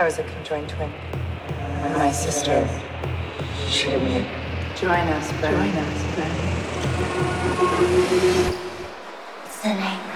I was a conjoined twin. And my sister, she didn't join us, but join us, but It's the language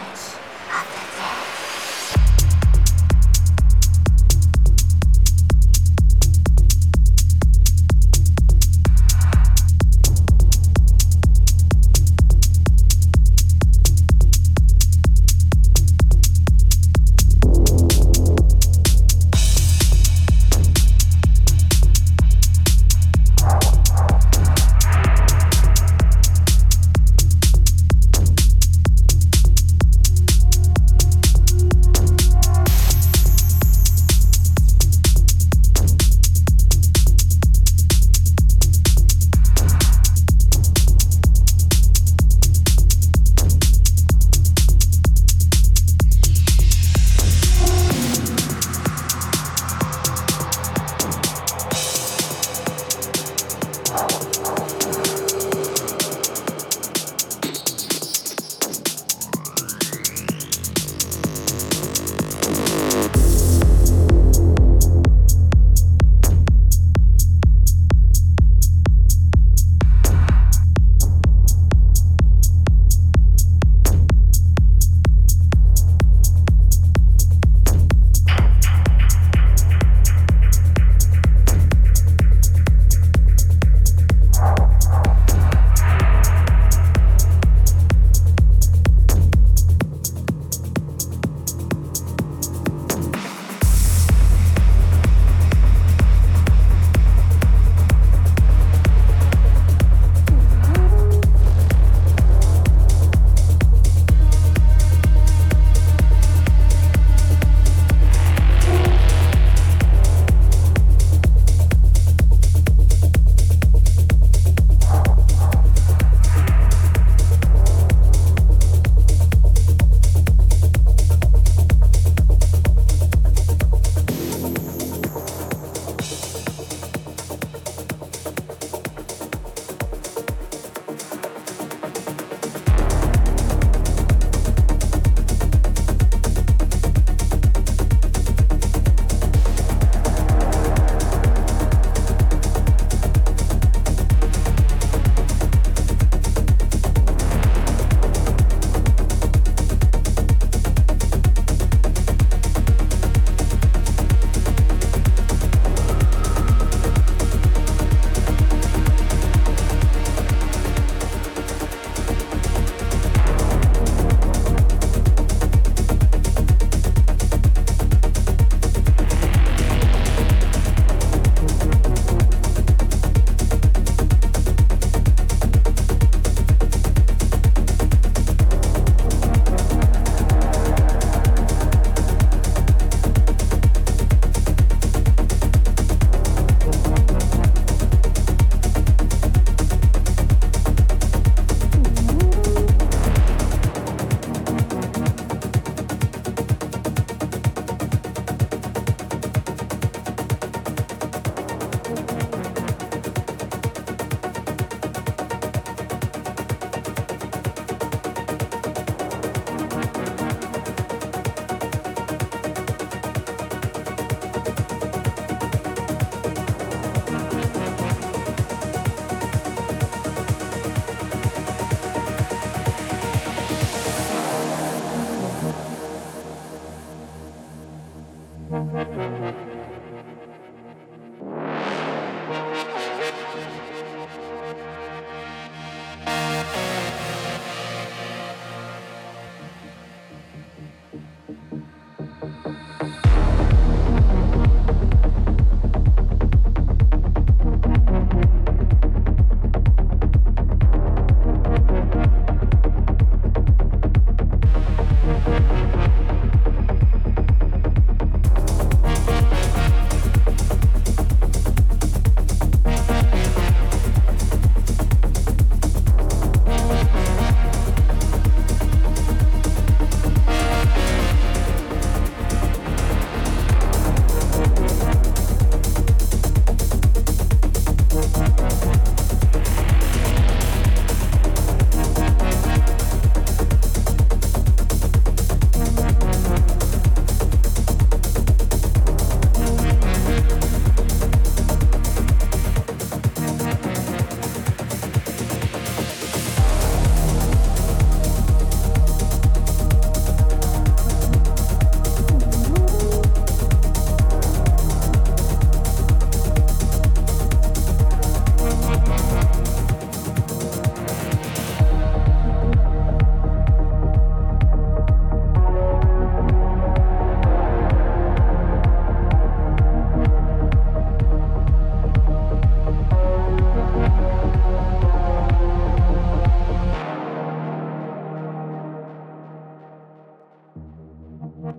Thank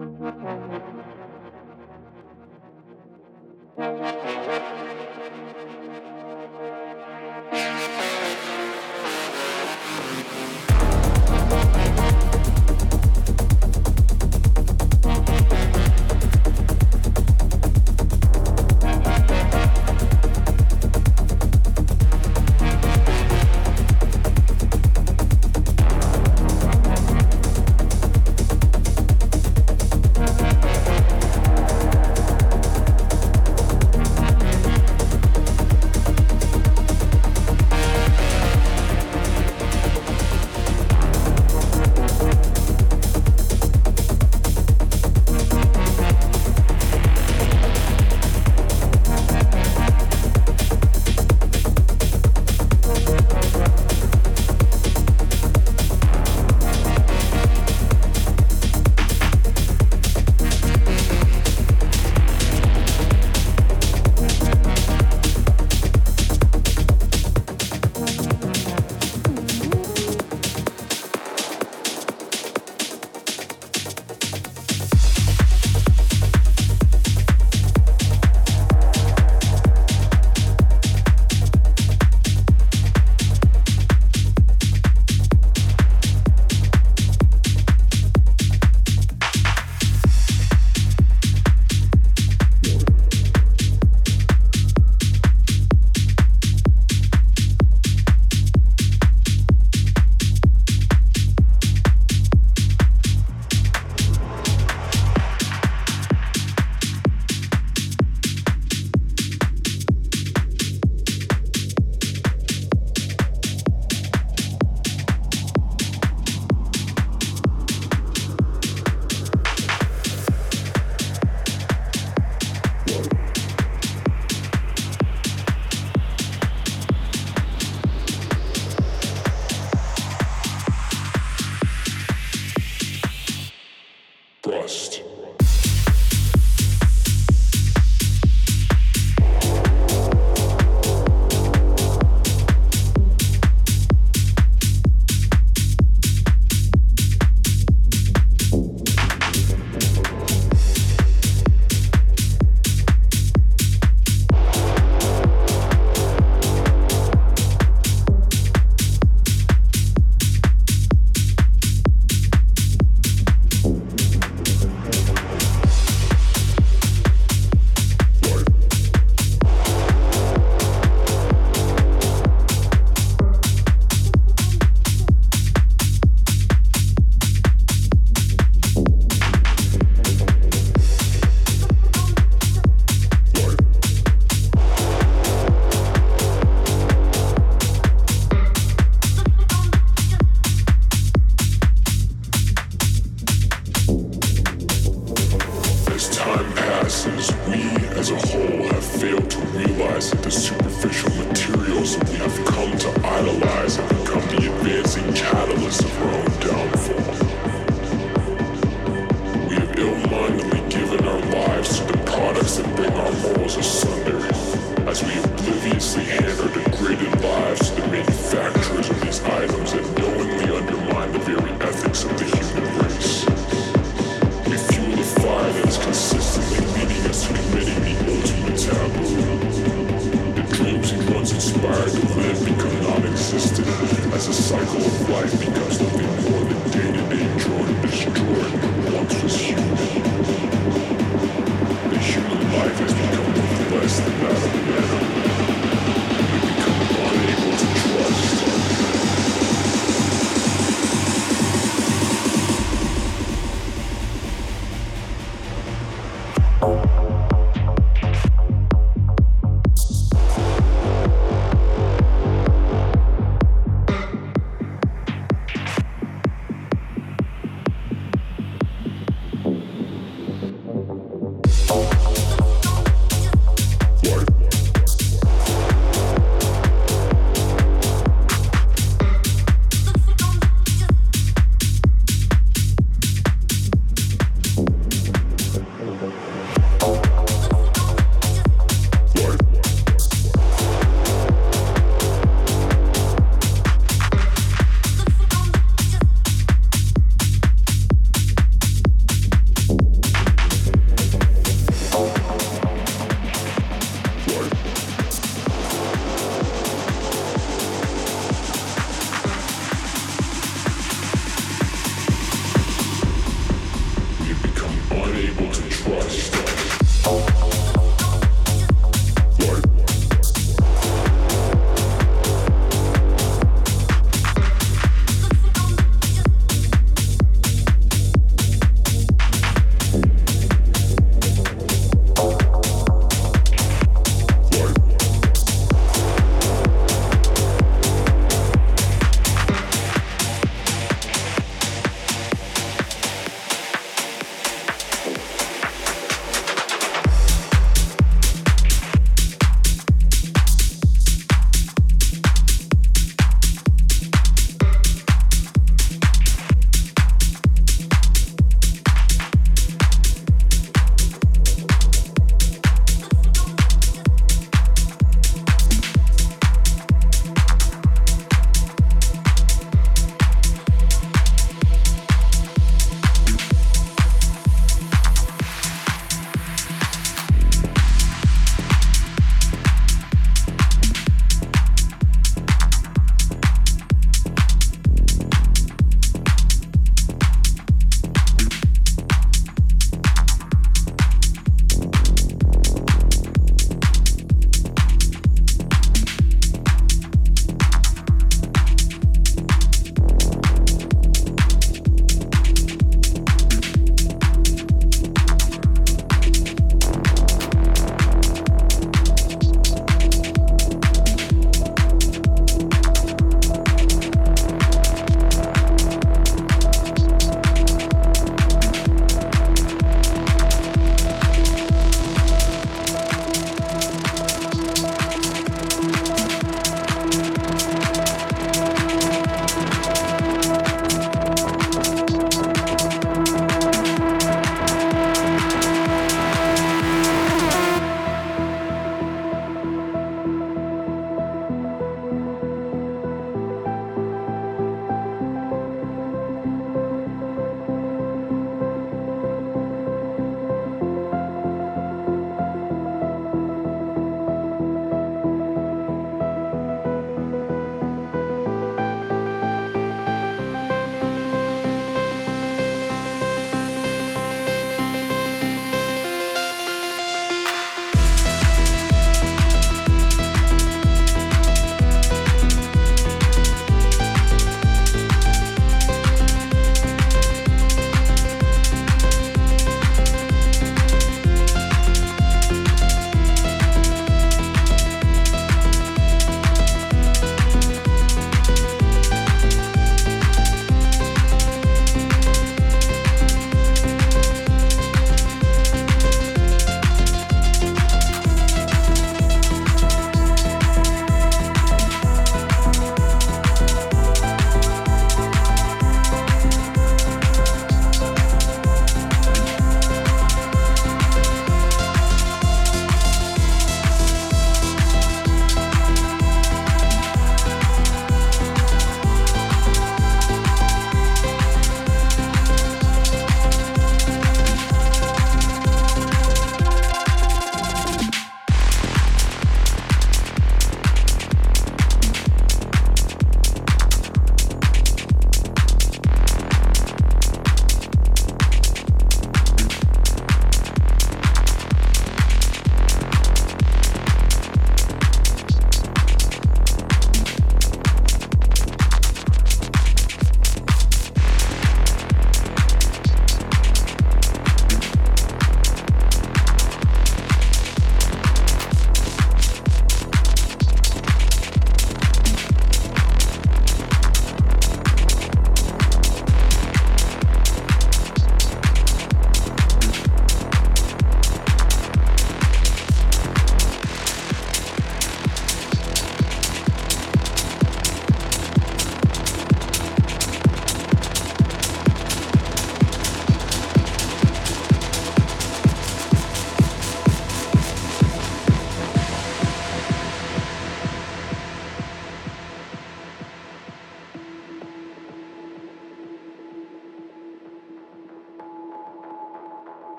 you.